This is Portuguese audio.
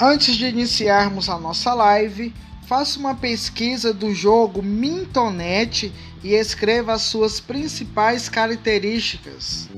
Antes de iniciarmos a nossa live, faça uma pesquisa do jogo Mintonet e escreva as suas principais características.